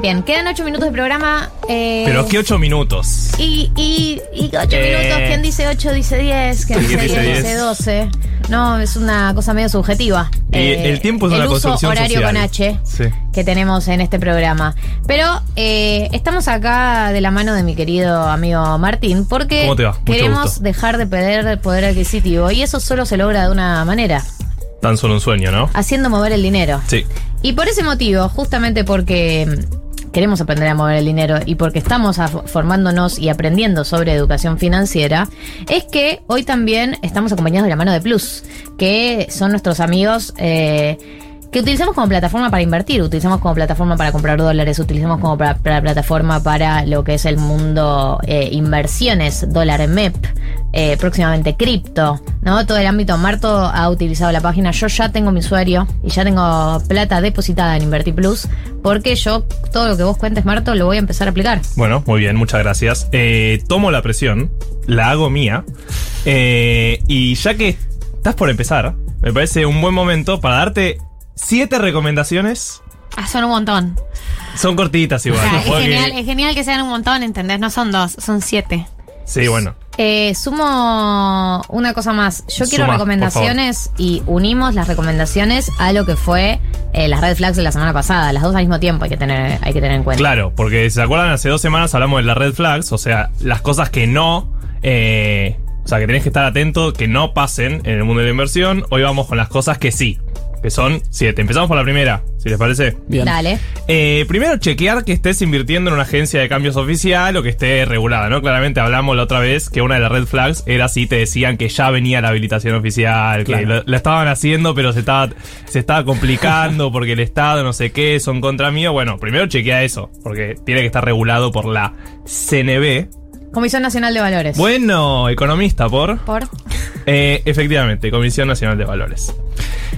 Bien, quedan ocho minutos de programa. eh, Pero ¿qué ocho minutos? Y, y, y ocho Eh. minutos, ¿quién dice 8 dice 10? ¿Quién dice 10 dice 10? 12? No, es una cosa medio subjetiva. Y el tiempo es el una uso horario social. con H Sí. que tenemos en este programa. Pero eh, estamos acá de la mano de mi querido amigo Martín porque queremos dejar de perder poder adquisitivo y eso solo se logra de una manera, Tan solo un sueño, ¿no? haciendo mover el dinero. Sí. Y por ese motivo, justamente porque queremos aprender a mover el dinero y porque estamos formándonos y aprendiendo sobre educación financiera, es que hoy también estamos acompañados de la mano de Plus, que son nuestros amigos. eh, que utilizamos como plataforma para invertir, utilizamos como plataforma para comprar dólares, utilizamos como plataforma para lo que es el mundo eh, inversiones, dólar MEP, eh, próximamente cripto, ¿no? Todo el ámbito. Marto ha utilizado la página. Yo ya tengo mi usuario y ya tengo plata depositada en Invertir Plus, porque yo todo lo que vos cuentes, Marto, lo voy a empezar a aplicar. Bueno, muy bien, muchas gracias. Eh, tomo la presión, la hago mía. eh, y ya que estás por empezar, me parece un buen momento para darte siete recomendaciones. Ah, son un montón. Son cortitas igual. O sea, ¿no? es, genial, es genial que sean un montón, ¿entendés? No son dos, son siete. Sí, bueno. Eh, sumo una cosa más. Yo quiero Suma, recomendaciones y unimos las recomendaciones a lo que fue eh, las red flags de la semana pasada. Las dos al mismo tiempo hay que tener, hay que tener en cuenta. Claro, porque si se acuerdan, hace dos semanas hablamos de las red flags, o sea, las cosas que no. eh, o sea, que tenés que estar atento, que no pasen en el mundo de la inversión. Hoy vamos con las cosas que sí, que son siete. Empezamos por la primera, si les parece. Bien. Dale. Eh, primero, chequear que estés invirtiendo en una agencia de cambios oficial o que esté regulada, ¿no? Claramente hablamos la otra vez que una de las red flags era si te decían que ya venía la habilitación oficial, que Claro. lo, la estaban haciendo, pero se estaba, se estaba complicando porque el Estado, no sé qué, son contra mío. Bueno, primero chequea eso, porque tiene que estar regulado por la CNB. Comisión Nacional de Valores. Bueno, economista por. Por. Eh, efectivamente, Comisión Nacional de Valores.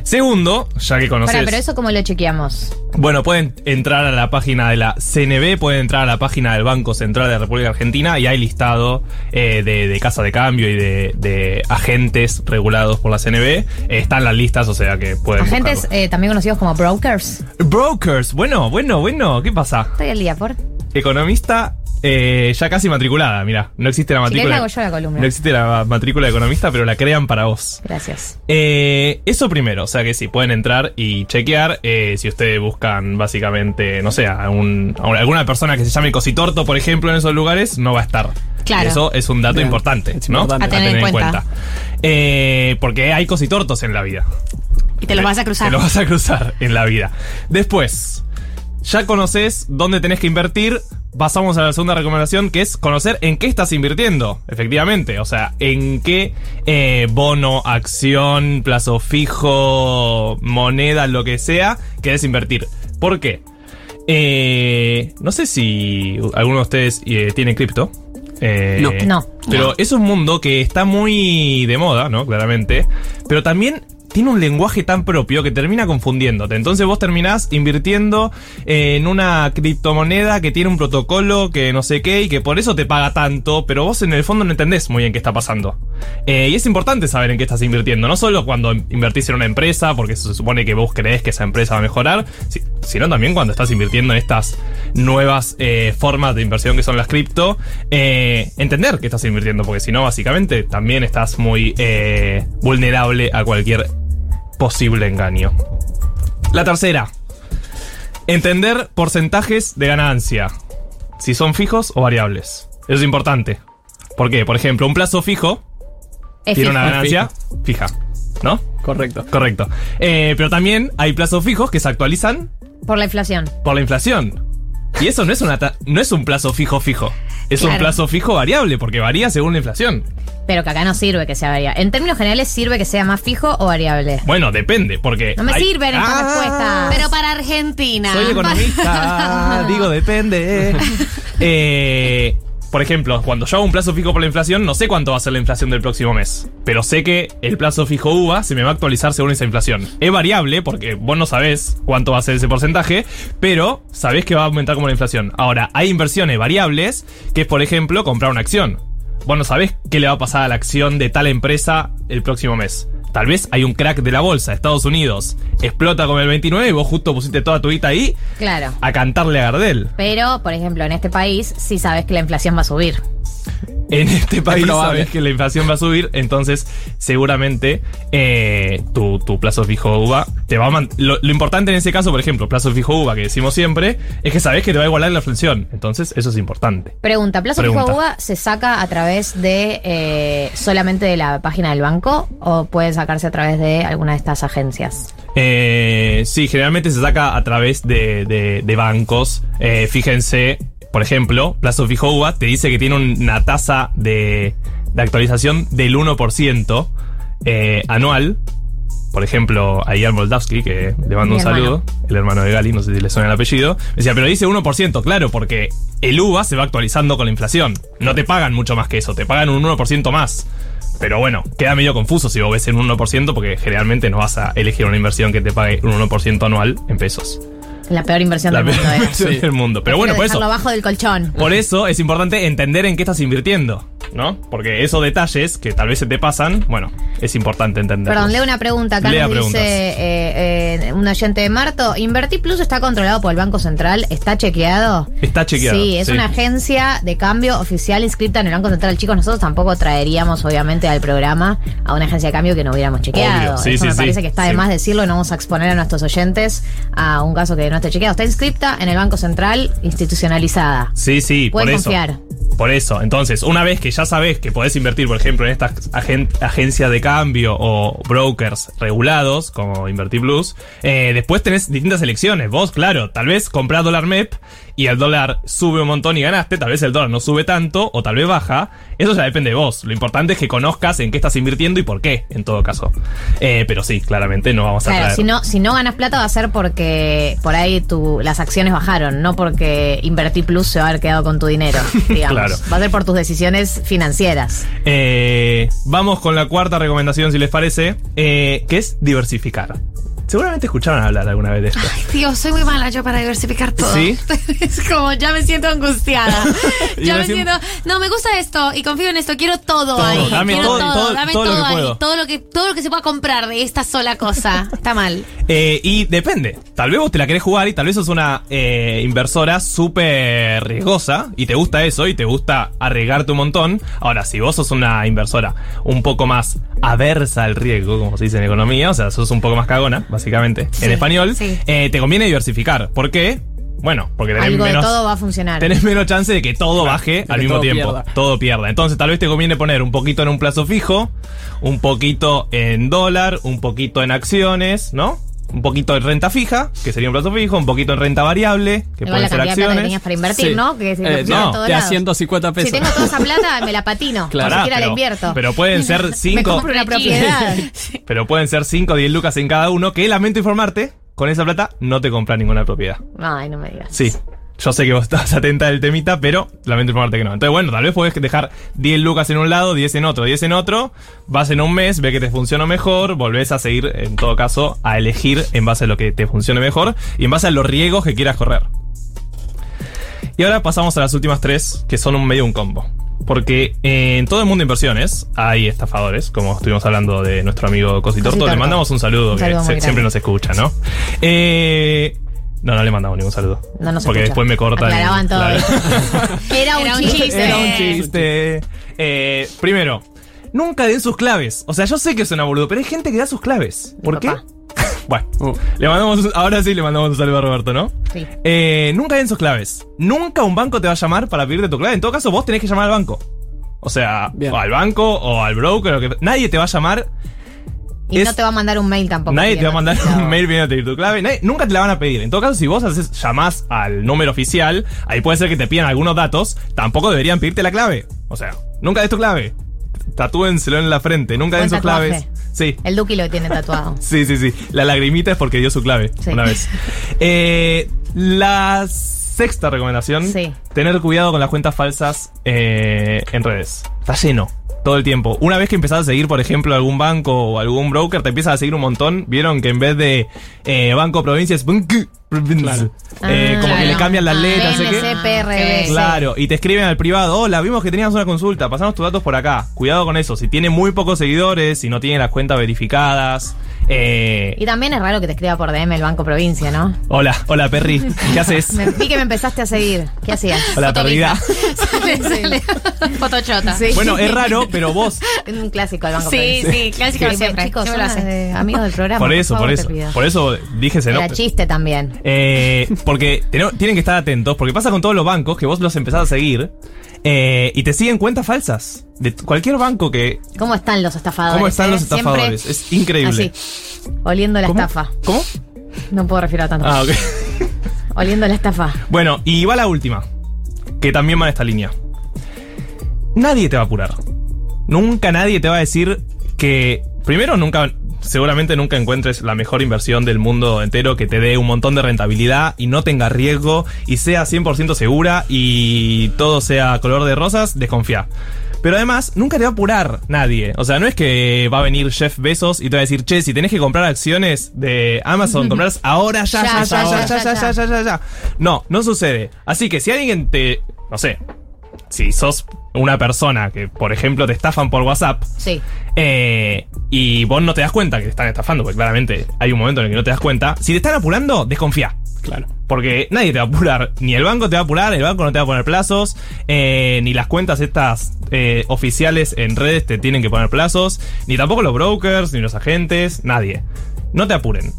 Segundo, ya que conoces. Pará, pero eso cómo lo chequeamos. Bueno, pueden entrar a la página de la CNB, pueden entrar a la página del Banco Central de la República Argentina y hay listado eh, de, de casa de cambio y de, de agentes regulados por la CNB. Eh, están las listas, o sea que pueden. Agentes eh, también conocidos como brokers. Brokers, bueno, bueno, bueno, ¿qué pasa? Estoy al día, por. Economista eh, ya casi matriculada, mira, no existe la Si querés, matrícula. la hago yo la columna. No existe la matrícula de economista, pero la crean para vos. Gracias. Eh, eso primero, o sea que sí, pueden entrar y chequear eh, si ustedes buscan básicamente, no sé, a, un- a alguna persona que se llame Cositorto, por ejemplo, en esos lugares, no va a estar. Claro. Eso es un dato Bien, importante, ¿no? importante. A tener en cuenta. Eh, porque hay Cositortos en la vida. Y te los vas a cruzar. Te lo vas a cruzar en la vida. Después, ya conoces dónde tenés que invertir. Pasamos a la segunda recomendación, que es conocer en qué estás invirtiendo, efectivamente. O sea, en qué eh, bono, acción, plazo fijo, moneda, lo que sea, querés invertir. ¿Por qué? Eh, no sé si alguno de ustedes eh, tiene cripto. Eh, No. No. Pero No. es un mundo que está muy de moda, ¿no? Claramente. Pero también tiene un lenguaje tan propio que termina confundiéndote. Entonces vos terminás invirtiendo en una criptomoneda que tiene un protocolo que no sé qué y que por eso te paga tanto, pero vos en el fondo no entendés muy bien qué está pasando. Eh, y es importante saber en qué estás invirtiendo, no solo cuando invertís en una empresa, porque se supone que vos creés que esa empresa va a mejorar, si- sino también cuando estás invirtiendo en estas nuevas eh, formas de inversión que son las cripto, eh, entender que estás invirtiendo, porque si no, básicamente también estás muy vulnerable a cualquier posible engaño. La tercera, entender porcentajes de ganancia, si son fijos o variables. Eso es importante. ¿Por qué? Por ejemplo, un plazo fijo Es tiene fijo. una ganancia fija, ¿no? Correcto. Correcto. Eh, pero también hay plazos fijos que se actualizan Por la inflación. por la inflación. Y eso no es, una ta- no es un plazo fijo fijo. Es un plazo fijo variable, porque varía según la inflación. Pero que acá no sirve que sea variable. En términos generales, ¿sirve que sea más fijo o variable? Bueno, depende, porque. No me hay- sirven estas Ah, respuestas. Pero para Argentina. Soy economista, digo depende. Eh, por ejemplo, cuando yo hago un plazo fijo por la inflación, no sé cuánto va a ser la inflación del próximo mes. Pero sé que el plazo fijo UVA se me va a actualizar según esa inflación. Es variable porque vos no sabés cuánto va a ser ese porcentaje, pero sabés que va a aumentar como la inflación. Ahora, hay inversiones variables, que es por ejemplo comprar una acción. Vos no sabés qué le va a pasar a la acción de tal empresa el próximo mes. Tal vez hay un crack de la bolsa, Estados Unidos explota como el 29 y vos justo pusiste toda tu guita ahí Claro. a cantarle a Gardel. Pero, por ejemplo, en este país sí sabes que la inflación va a subir. En este país probable. sabes que la inflación va a subir, entonces seguramente eh, tu, tu plazo fijo UVA te va a lo, lo importante en ese caso, por ejemplo, plazo fijo UVA que decimos siempre, es que sabes que te va a igualar la inflación. Entonces, eso es importante. Pregunta, ¿plazo Pregunta. fijo UVA se saca a través de eh, solamente de la página del banco o puede sacarse a través de alguna de estas agencias? Eh, sí, generalmente se saca a través de, de- de bancos. Eh, fíjense, por ejemplo, plazo fijo UVA te dice que tiene una tasa de, de actualización del 1% eh, anual. Por ejemplo, a Ian Moldavsky, que le mando Mi un hermano. saludo, el hermano de Gali, no sé si le suena el apellido, me decía, pero dice 1%, claro, porque el UVA se va actualizando con la inflación. No te pagan mucho más que eso, te pagan un 1% más. Pero bueno, queda medio confuso si vos ves en un 1% porque generalmente no vas a elegir una inversión que te pague un 1% anual en pesos. La peor inversión La del mundo. peor eh. inversión del mundo. Pero bueno, por Prefiero eso, abajo del colchón. por eso es importante entender en qué estás invirtiendo, ¿no? Porque esos detalles que tal vez se te pasan, bueno, es importante entenderlos. Perdón, leo una pregunta. Acá Lea nos preguntas. dice eh, eh, un oyente de Marto. ¿Invertir Plus está controlado por el Banco Central? ¿Está chequeado? Está chequeado, Sí, es sí. una agencia de cambio oficial inscrita en el Banco Central. Chicos, nosotros tampoco traeríamos, obviamente, al programa a una agencia de cambio que no hubiéramos chequeado. Sí, Eso sí, me parece que está de más decirlo. No vamos a exponer a nuestros oyentes a un caso que no esté chequeado. Está inscrita en el Banco Central, institucionalizada. Sí, sí, por Pueden eso. confiar. Por eso, entonces, una vez que ya sabes que podés invertir, por ejemplo, en estas agen- agencias de cambio o brokers regulados, como Invertir Plus, eh, después tenés distintas elecciones. Vos, claro, tal vez comprás dólar MEP y el dólar sube un montón y ganaste, tal vez el dólar no sube tanto o tal vez baja. Eso ya depende de vos. Lo importante es que conozcas en qué estás invirtiendo y por qué, en todo caso. Eh, pero sí, claramente no vamos a Claro, traer. si no, si no ganas plata va a ser porque por ahí tu, las acciones bajaron, no porque Invertir Plus se va a haber quedado con tu dinero, digamos. Claro. Va a ser por tus decisiones financieras. Eh, vamos con la cuarta recomendación, si les parece, eh, que es diversificar. Seguramente escucharon hablar alguna vez de esto. Dios, soy muy mala yo para diversificar todo. ¿Sí? es como, ya me siento angustiada. Ya me siento, no, me gusta esto y confío en esto, quiero todo, Todo, ahí. dame quiero todo, todo, dame todo todo, lo que ahí. puedo. Todo lo que, todo lo que se pueda comprar de esta sola cosa. Está mal. Eh, y depende. Tal vez vos te la querés jugar y tal vez sos una eh, inversora súper riesgosa y te gusta eso y te gusta arriesgarte un montón. Ahora, si vos sos una inversora un poco más aversa al riesgo, como se dice en economía, o sea, sos un poco más cagona, básicamente, Sí, en español, sí. eh, te conviene diversificar. ¿Por qué? Bueno, porque tenés Algo menos... de todo va a funcionar. tenés menos chance de que todo baje al mismo todo tiempo. pierda. Todo pierda. Entonces tal vez te conviene poner un poquito en un plazo fijo, un poquito en dólar, un poquito en acciones, ¿no? Un poquito en renta fija, que sería un plazo fijo, un poquito en renta variable, que pueden ser plata que acciones. tenías para invertir, Sí. ¿no? Que si lo Eh, no, Te da lados. 150 pesos. Si tengo toda esa plata, me la patino. Claro. Ni siquiera la pero, invierto. pero pueden ser me 5 compro una propiedad. pero pueden ser 5 o 10 lucas en cada uno, que lamento informarte, con esa plata no te compras ninguna propiedad. Ay, no me digas. Sí. Yo sé que vos estás atenta del temita, pero lamento informarte que no. Entonces, bueno, tal vez podés dejar 10 lucas en un lado, 10 en otro, 10 en otro. Vas en un mes, ve que te funciona mejor, volvés a seguir, en todo caso, a elegir en base a lo que te funcione mejor y en base a los riesgos que quieras correr. Y ahora pasamos a las últimas tres, que son un medio un combo. Porque eh, en todo el mundo de inversiones hay estafadores, como estuvimos hablando de nuestro amigo Cositorto. Cositorto. Le mandamos un saludo, Un que saludo se- siempre nos escucha, ¿no? Eh, no, no le mandamos ningún saludo. No nos Porque escucha. después me cortan. Aclaraban todo. Claro. Era un Era un chiste. Era un chiste. Eh, primero, nunca den sus claves. O sea, yo sé que suena boludo, pero hay gente que da sus claves. ¿Por qué? Bueno, Uh. le mandamos, un- ahora sí le mandamos un saludo a Roberto, ¿no? Sí. Eh, nunca den sus claves. Nunca un banco te va a llamar para pedirte tu clave. En todo caso, vos tenés que llamar al banco. O sea, Bien. o al banco o al broker. o que- nadie te va a llamar. Y Es- no te va a mandar un mail tampoco. Nadie te va a mandar un mail pidiendo pedir tu clave. Nadie- nunca te la van a pedir. En todo caso, si vos haces, llamás al número oficial, ahí puede ser que te pidan algunos datos. Tampoco deberían pedirte la clave. O sea, nunca des tu clave. Tatúenselo en la frente. Nunca den sus tatuaje. claves. Sí. El Duki lo tiene tatuado. Sí, sí, sí. La lagrimita es porque dio su clave Sí. una vez. Eh, la sexta recomendación: Sí. tener cuidado con las cuentas falsas eh, en redes. Está lleno. Todo el tiempo. Una vez que empezás a seguir, por ejemplo, algún banco o algún broker, te empiezas a seguir un montón. Vieron que en vez de eh, Banco Provincia es Eh, como que le cambian las letras, no sé qué. PNC, PRB. Claro, y te escriben al privado, hola, vimos que tenías una consulta, pasamos tus datos por acá. Cuidado con eso, si tiene muy pocos seguidores, si no tiene las cuentas verificadas. Eh, Y también es raro que te escriba por DM el Banco Provincia, ¿no? hola, hola Perry, ¿qué haces? Me, vi que me empezaste a seguir. ¿Qué hacías? Hola perdida. Fotochota. Sí. Bueno, es raro, pero vos, Es un clásico el Banco Sí, Provincia. sí, clásico Sí, siempre. Chicos, Siempre son, hace. eh, amigos del programa. por eso, favor, por eso, por eso dije ese Era chiste también. Eh, porque ten- tienen que estar atentos, porque pasa con todos los bancos que vos los empezás a seguir eh, y te siguen cuentas falsas. De cualquier banco que. ¿Cómo están los estafadores? ¿Cómo están eh? los Siempre estafadores? Es increíble. Así, oliendo la ¿Cómo? estafa. ¿Cómo? No puedo refirar tanto. Ah, ok. Oliendo la estafa. Bueno, y va la última, que también va en esta línea. Nadie te va a apurar. Nunca nadie te va a decir que. Primero, nunca. Seguramente nunca encuentres la mejor inversión del mundo entero que te dé un montón de rentabilidad y no tenga riesgo y sea 100% segura y todo sea color de rosas, desconfía. Pero además, nunca te va a apurar nadie. O sea, no es que va a venir Jeff Bezos y te va a decir, che, si tenés que comprar acciones de Amazon, comprarlas ahora, ya, ya, ya, ya, ya, ya, ya, ya, ya, ya. No, no sucede. Así que si alguien te, no sé, si sos una persona que, por ejemplo, te estafan por WhatsApp, Sí. eh, y vos no te das cuenta que te están estafando, porque claramente hay un momento en el que no te das cuenta, si te están apurando, desconfía. Claro. Porque nadie te va a apurar, ni el banco te va a apurar, el banco no te va a poner plazos, eh, ni las cuentas estas eh, oficiales en redes te tienen que poner plazos, ni tampoco los brokers, ni los agentes, nadie. No te apuren.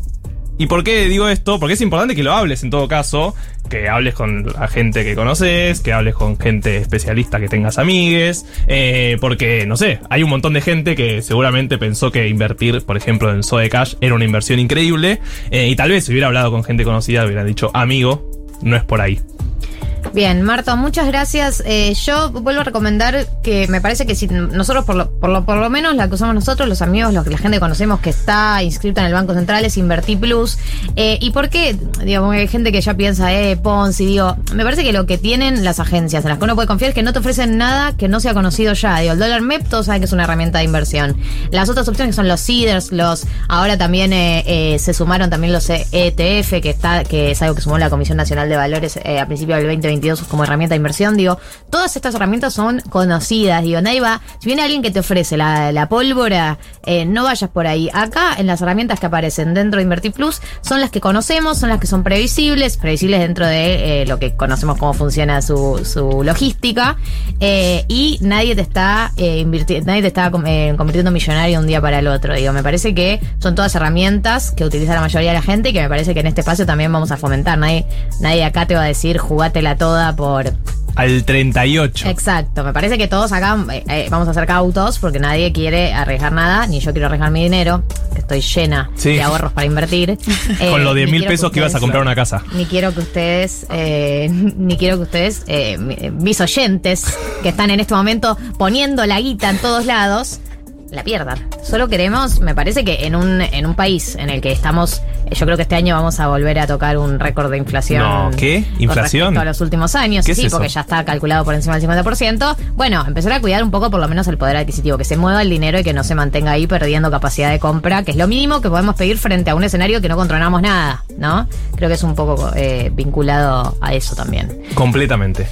¿Y por qué digo esto? Porque es importante que lo hables en todo caso, que hables con la gente que conoces, que hables con gente especialista que tengas amigues, eh, porque, no sé, hay un montón de gente que seguramente pensó que invertir, por ejemplo, en Sode Cash era una inversión increíble, eh, y tal vez si hubiera hablado con gente conocida hubiera dicho, amigo, no es por ahí. Bien, Marta, muchas gracias. Eh, yo vuelvo a recomendar que me parece que si nosotros, por lo, por lo, por lo menos la que usamos nosotros, los amigos, los que la gente conocemos que está inscrita en el Banco Central es Invertir Plus. Eh, ¿Y por qué? Digo, hay gente que ya piensa, eh, Ponzi, digo, me parece que lo que tienen las agencias en las que uno puede confiar es que no te ofrecen nada que no sea conocido ya. Digo, el dólar MEP, todos saben que es una herramienta de inversión. Las otras opciones que son los CEDARS, los, ahora también eh, eh, se sumaron también los ETF, que está, que es algo que sumó la Comisión Nacional de Valores eh, a principios del 2022 como herramienta de inversión, digo, todas estas herramientas son conocidas, digo, nadie va, si viene alguien que te ofrece la, la pólvora, eh, no vayas por ahí. Acá, en las herramientas que aparecen dentro de Invertir Plus, son las que conocemos, son las que son previsibles, previsibles dentro de eh, lo que conocemos cómo funciona su, su logística, eh, y nadie te está eh, invirti- nadie te está convirtiendo en millonario un día para el otro. Digo, me parece que son todas herramientas que utiliza la mayoría de la gente y que me parece que en este espacio también vamos a fomentar. Nadie, nadie acá te va a decir jugátela toda por. Al 38. Exacto. Me parece que todos acá eh, eh, vamos a ser cautos porque nadie quiere arriesgar nada, ni yo quiero arriesgar mi dinero, que estoy llena Sí. de ahorros para invertir. Eh, Con los ni 10 mil quiero pesos que ibas a comprar una casa. ni quiero que ustedes, eh, ni quiero que ustedes, eh, mi- mis oyentes, que están en este momento poniendo la guita en todos lados, la pierdan. Solo queremos, me parece que en un, en un país en el que estamos, eh, yo creo que este año vamos a volver a tocar un récord de inflación. No, ¿qué? ¿Inflación? a los últimos años, ¿Qué es sí, porque ya está calculado por encima del 50%. Bueno, empezar a cuidar un poco por lo menos el poder adquisitivo, que se mueva el dinero y que no se mantenga ahí perdiendo capacidad de compra, que es lo mínimo que podemos pedir frente a un escenario que no controlamos nada, ¿no? Creo que es un poco eh, vinculado a eso también. Completamente.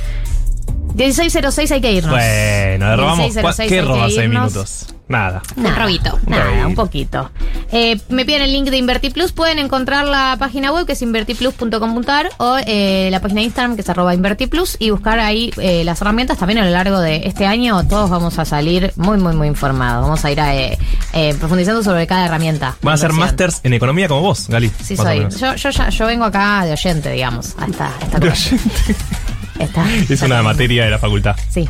1606 hay que irnos. Bueno, robamos. 16.06 ¿Qué robas 6 irnos. minutos? Nada. Nada, Un robito. Nada, robito. un poquito. Eh, me piden el link de InvertiPlus. Pueden encontrar la página web que es invertiplus.com.ar o eh, la página de Instagram que es arroba InvertiPlus y buscar ahí eh, las herramientas. También a lo largo de este año todos vamos a salir muy, muy, muy informados. Vamos a ir a, eh, eh, profundizando sobre cada herramienta. Van a ser másters en economía como vos, Gali. Sí, soy. Yo, yo, ya- yo vengo acá de oyente, digamos. a esta, De cosa. Es una materia de la facultad. Sí.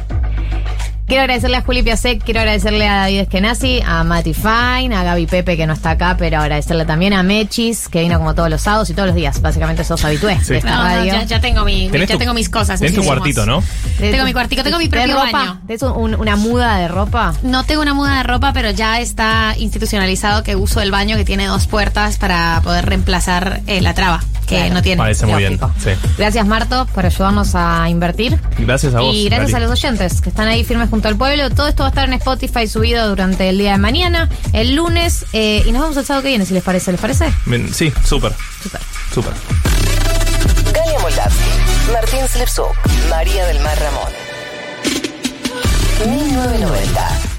Quiero agradecerle a Juli Piasek, quiero agradecerle a David Eskenazi, a Mati Fine, a Gaby Pepe que no está acá, pero agradecerle también a Mechis, que vino como todos los sábados y todos los días. Básicamente sos habitué Sí. de esta No, no, radio. ya, ya tengo mi, Tenés ya tu- tengo mis cosas. Tenés tu cuartito. ¿no? Tengo mi cuartico, tengo mi ¿Tenés propio ropa? baño. ¿Tenés un- una muda de ropa? No tengo una muda de ropa, pero ya está institucionalizado que uso el baño que tiene dos puertas para poder reemplazar eh, la traba, que Claro. no tiene. Parece muy bien. Sí. Gracias Marto por ayudarnos a invertir. Gracias a vos. Y gracias a los oyentes que están ahí firmes junto al pueblo. Todo esto va a estar en Spotify subido durante el día de mañana, el lunes, eh, y nos vemos el sábado que viene, si les parece. ¿Les parece? Sí, súper. Súper. Súper. Moldavsky, Martín Slipsuk, María del Mar Ramón. 1990.